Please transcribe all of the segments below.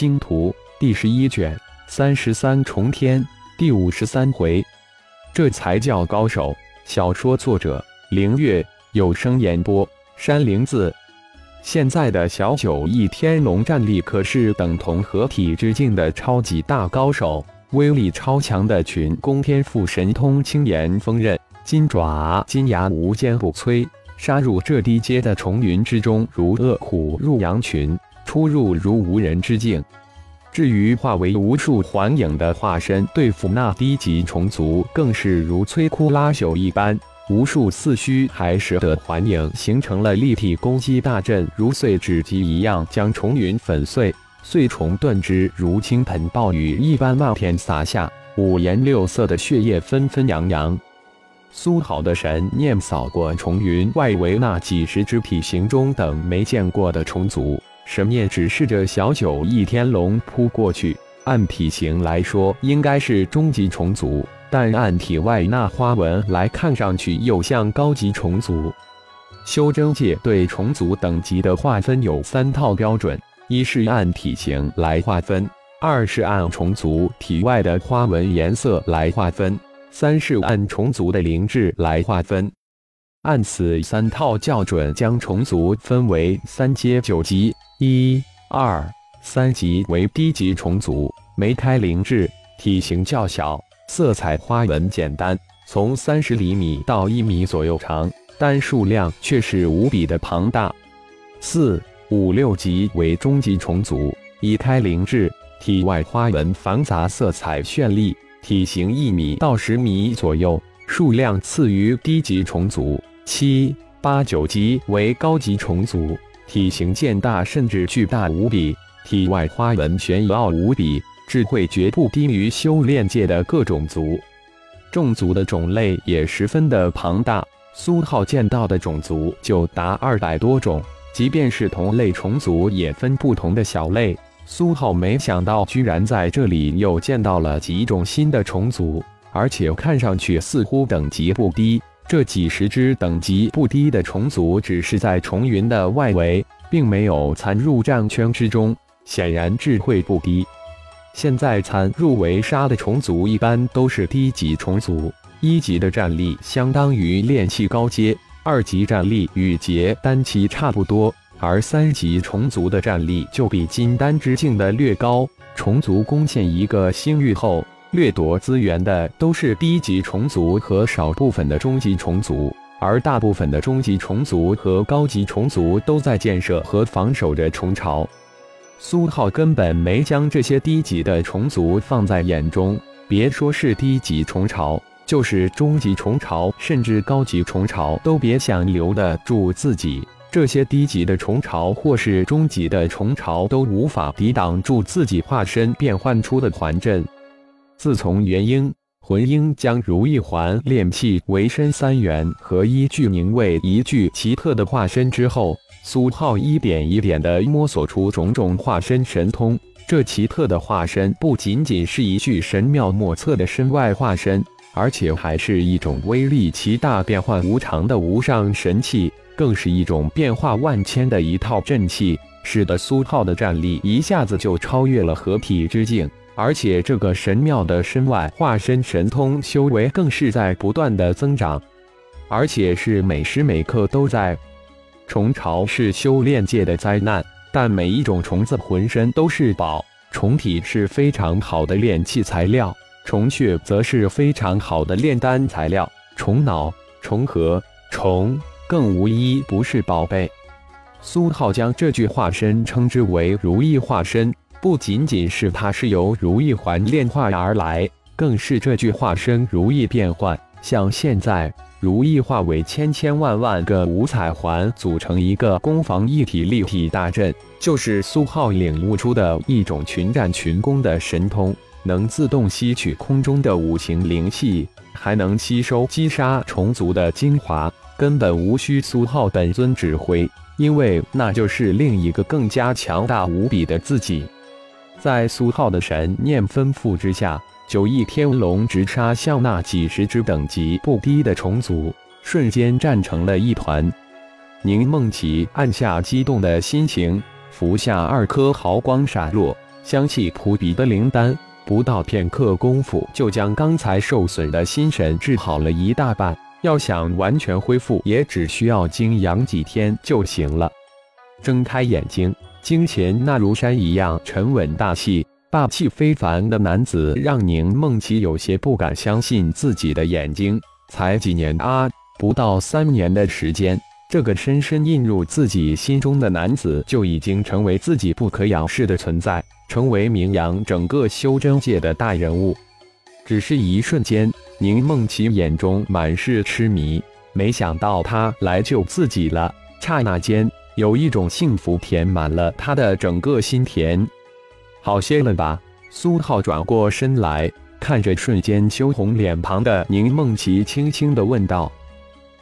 星图》第十一卷三十三重天第五十三回，这才叫高手。小说作者：凌月，有声演播：山灵子。现在的小九翼天龙战力可是等同合体之境的超级大高手，威力超强的群攻天赋神通青岩锋刃，金爪金牙无坚不摧，杀入这低阶的重云之中，如饿虎入羊群，出入如无人之境。至于化为无数幻影的化身对付那低级虫族，更是如摧枯拉朽一般。无数似虚还实的幻影形成了立体攻击大阵，如碎纸机一样将虫云粉碎，碎虫断肢如倾盆暴雨一般漫天洒下，五颜六色的血液纷纷扬扬。苏好的神念扫过重云外围那几十只体型中等没见过的虫族，神念指示着小九翼天龙扑过去。按体型来说，应该是中级虫族。但按体外那花纹来看上去，又像高级虫族。修真界对虫族等级的划分有三套标准：一是按体型来划分；二是按虫族体外的花纹颜色来划分；三是按虫族的灵智来划分。按此三套校准，将虫族分为三阶九级：一、二、三级为低级虫族，没开灵智，体型较小。色彩花纹简单，从三十厘米到一米左右长，但数量却是无比的庞大。四五六级为中级虫族，已开灵智，体外花纹繁杂，色彩绚丽，体型一米到十米左右，数量次于低级虫族。七八九级为高级虫族，体型渐大，甚至巨大无比，体外花纹玄奥无比。智慧绝不低于修炼界的各种族，种族的种类也十分的庞大。苏浩见到的种族就达二百多种，即便是同类虫族也分不同的小类。苏浩没想到，居然在这里又见到了几种新的虫族，而且看上去似乎等级不低。这几十只等级不低的虫族，只是在重云的外围，并没有参入战圈之中，显然智慧不低。现在参入围杀的虫族一般都是低级虫族，一级的战力相当于炼气高阶，二级战力与结丹期差不多，而三级虫族的战力就比金丹之境的略高。虫族攻陷一个星域后，掠夺资源的都是低级虫族和少部分的中级虫族，而大部分的中级虫族和高级虫族都在建设和防守着虫巢。苏浩根本没将这些低级的虫族放在眼中，别说是低级虫巢，就是中级虫巢，甚至高级虫巢，都别想留得住自己。这些低级的虫巢或是中级的虫巢都无法抵挡住自己化身变换出的环阵。自从元婴、魂婴将如意环炼气为身三元合一具凝为一具奇特的化身之后。苏浩一点一点地摸索出种种化身神通。这奇特的化身不仅仅是一具神妙莫测的身外化身，而且还是一种威力奇大、变幻无常的无上神器，更是一种变化万千的一套阵器，使得苏浩的战力一下子就超越了合体之境。而且，这个神庙的身外化身神通修为更是在不断的增长，而且是每时每刻都在。虫巢是修炼界的灾难，但每一种虫子浑身都是宝。虫体是非常好的炼器材料，虫血则是非常好的炼丹材料。虫脑、虫核、虫更无一不是宝贝。苏浩将这具化身称之为如意化身，不仅仅是它是由如意环炼化而来，更是这具化身如意变换。像现在。如意化为千千万万个五彩环，组成一个攻防一体立体大阵，就是苏浩领悟出的一种群战群攻的神通，能自动吸取空中的五行灵气，还能吸收击杀虫族的精华，根本无需苏浩本尊指挥，因为那就是另一个更加强大无比的自己。在苏浩的神念吩咐之下。九翼天龙直杀向那几十只等级不低的虫族，瞬间战成了一团。宁梦琪按下激动的心情，服下二颗毫光闪落，香气扑鼻的灵丹，不到片刻功夫就将刚才受损的心神治好了一大半。要想完全恢复，也只需要静养几天就行了。睁开眼睛，金钱那如山一样沉稳大气、霸气非凡的男子，让宁梦琪有些不敢相信自己的眼睛。才几年啊，不到三年的时间，这个深深印入自己心中的男子，就已经成为自己不可仰视的存在，成为名扬整个修真界的大人物。只是一瞬间。宁梦琪眼中满是痴迷，没想到他来救自己了。刹那间，有一种幸福填满了他的整个心田。好些了吧？苏浩转过身来，看着瞬间羞红脸庞的宁梦琪，轻轻的问道：“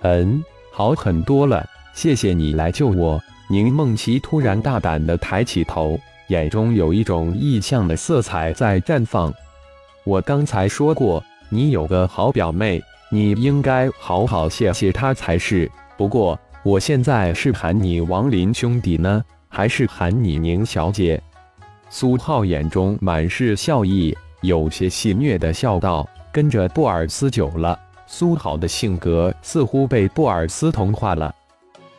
嗯，好很多了，谢谢你来救我。”宁梦琪突然大胆的抬起头，眼中有一种异象的色彩在绽放。我刚才说过。你有个好表妹，你应该好好谢谢她才是。不过，我现在是喊你王林兄弟呢，还是喊你宁小姐？苏浩眼中满是笑意，有些戏谑的笑道：“跟着布尔斯久了，苏浩的性格似乎被布尔斯同化了。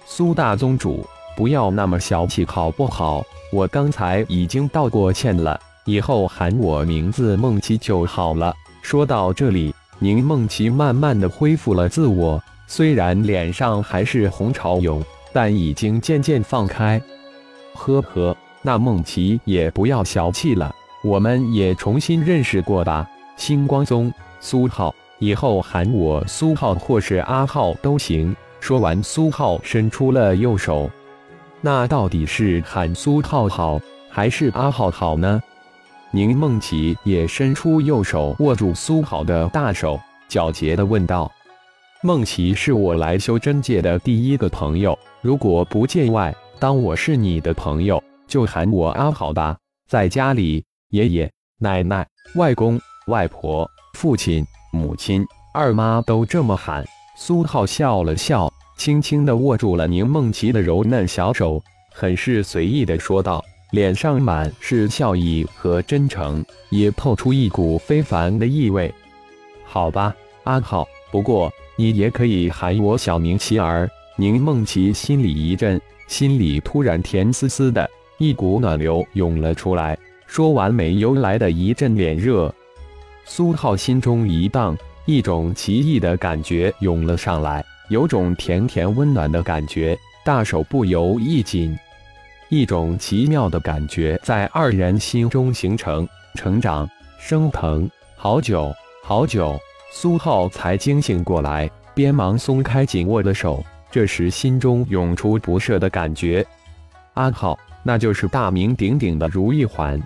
苏大宗主，不要那么小气好不好？我刚才已经道过歉了，以后喊我名字梦琪就好了。”说到这里，宁梦琪慢慢的恢复了自我，虽然脸上还是红潮涌，但已经渐渐放开。呵呵，那梦琪也不要小气了，我们也重新认识过吧。星光宗苏浩，以后喊我苏浩或是阿浩都行。说完，苏浩伸出了右手。那到底是喊苏浩好，还是阿浩好呢？宁梦琪也伸出右手握住苏浩的大手，皎洁的问道：“梦琪是我来修真界的第一个朋友，如果不见外，当我是你的朋友，就喊我阿好吧。在家里，爷爷、奶奶、外公、外婆、父亲、母亲、二妈都这么喊。”苏浩笑了笑，轻轻的握住了宁梦琪的柔嫩小手，很是随意的说道。脸上满是笑意和真诚，也透出一股非凡的意味。好吧，阿浩，不过你也可以喊我小名琪儿。宁梦琪心里一震，心里突然甜丝丝的，一股暖流涌了出来。说完，没由来的一阵脸热。苏浩心中一荡，一种奇异的感觉涌了上来，有种甜甜温暖的感觉，大手不由一紧。一种奇妙的感觉在二人心中形成、成长、升腾。好久好久，苏浩才惊醒过来，边忙松开紧握的手。这时，心中涌出不舍的感觉。阿浩，那就是大名鼎鼎的如意环。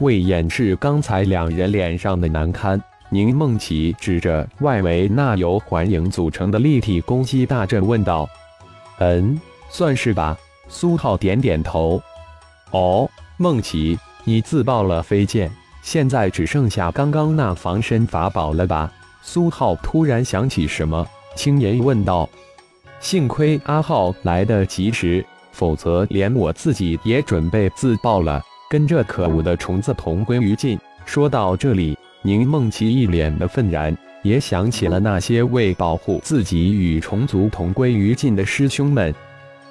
为掩饰刚才两人脸上的难堪，宁梦琪指着外围那由环影组成的立体攻击大阵问道：“嗯，算是吧。”苏浩点点头。哦，梦琪，你自爆了飞剑，现在只剩下刚刚那防身法宝了吧？苏浩突然想起什么，轻言问道。幸亏阿浩来得及时，否则连我自己也准备自爆了，跟这可恶的虫子同归于尽。说到这里，宁梦琪一脸的愤然，也想起了那些为保护自己与虫族同归于尽的师兄们。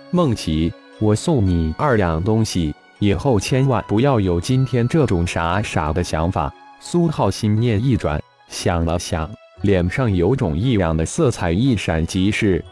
梦琪。我送你二样东西，以后千万不要有今天这种傻傻的想法。苏浩心念一转，想了想，脸上有种异样的色彩一闪即逝，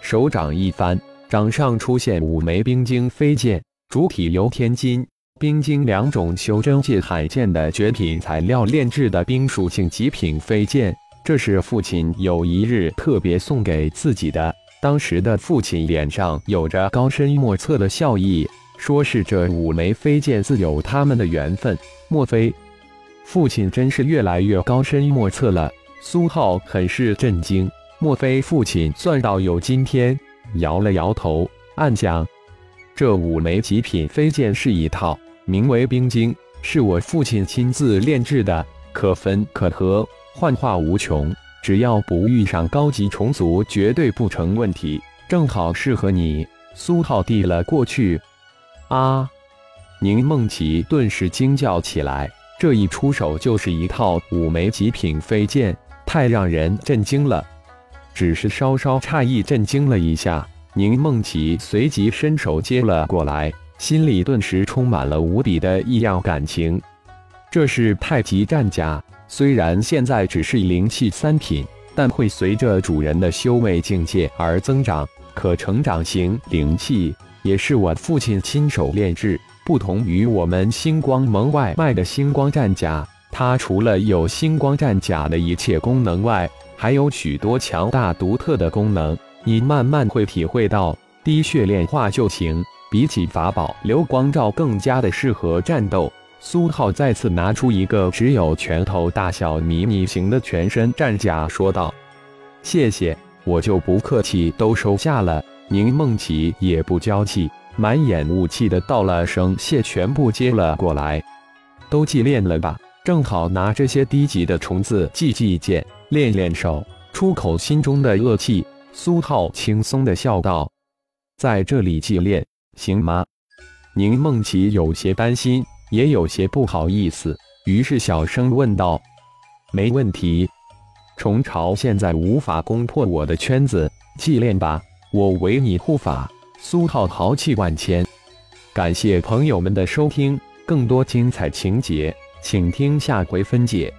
手掌一翻，掌上出现五枚冰晶飞剑，主体由天金、冰晶两种修真界罕见的绝品材料炼制的冰属性极品飞剑，这是父亲有一日特别送给自己的。当时的父亲脸上有着高深莫测的笑意，说是这五枚飞剑自有他们的缘分。莫非父亲真是越来越高深莫测了？苏浩很是震惊。莫非父亲算到有今天？摇了摇头，暗想：这五枚极品飞剑是一套，名为冰晶，是我父亲亲自炼制的，可分可合，幻化无穷。只要不遇上高级虫族，绝对不成问题。正好适合你。苏浩递了过去。啊！宁梦琪顿时惊叫起来，这一出手就是一套五枚极品飞剑，太让人震惊了。只是稍稍诧异，震惊了一下，宁梦琪随即伸手接了过来，心里顿时充满了无比的异样感情。这是太极战甲，虽然现在只是灵气三品，但会随着主人的修为境界而增长，可成长型灵气，也是我父亲亲手炼制。不同于我们星光盟外卖的星光战甲，它除了有星光战甲的一切功能外，还有许多强大独特的功能。你慢慢会体会到，滴血炼化就行。比起法宝流光罩，更加的适合战斗。苏浩再次拿出一个只有拳头大小迷你型的全身战甲，说道：“谢谢，我就不客气，都收下了。”宁梦琪也不娇气。满眼雾气的道了声谢，全部接了过来。都祭炼了吧，正好拿这些低级的虫子祭祭剑，练练手，出口心中的恶气。苏浩轻松的笑道：“在这里祭炼行吗？”宁梦琪有些担心，也有些不好意思，于是小声问道：“没问题，虫巢现在无法攻破我的圈子，祭炼吧，我为你护法。”苏浩豪气万千，感谢朋友们的收听，更多精彩情节，请听下回分解。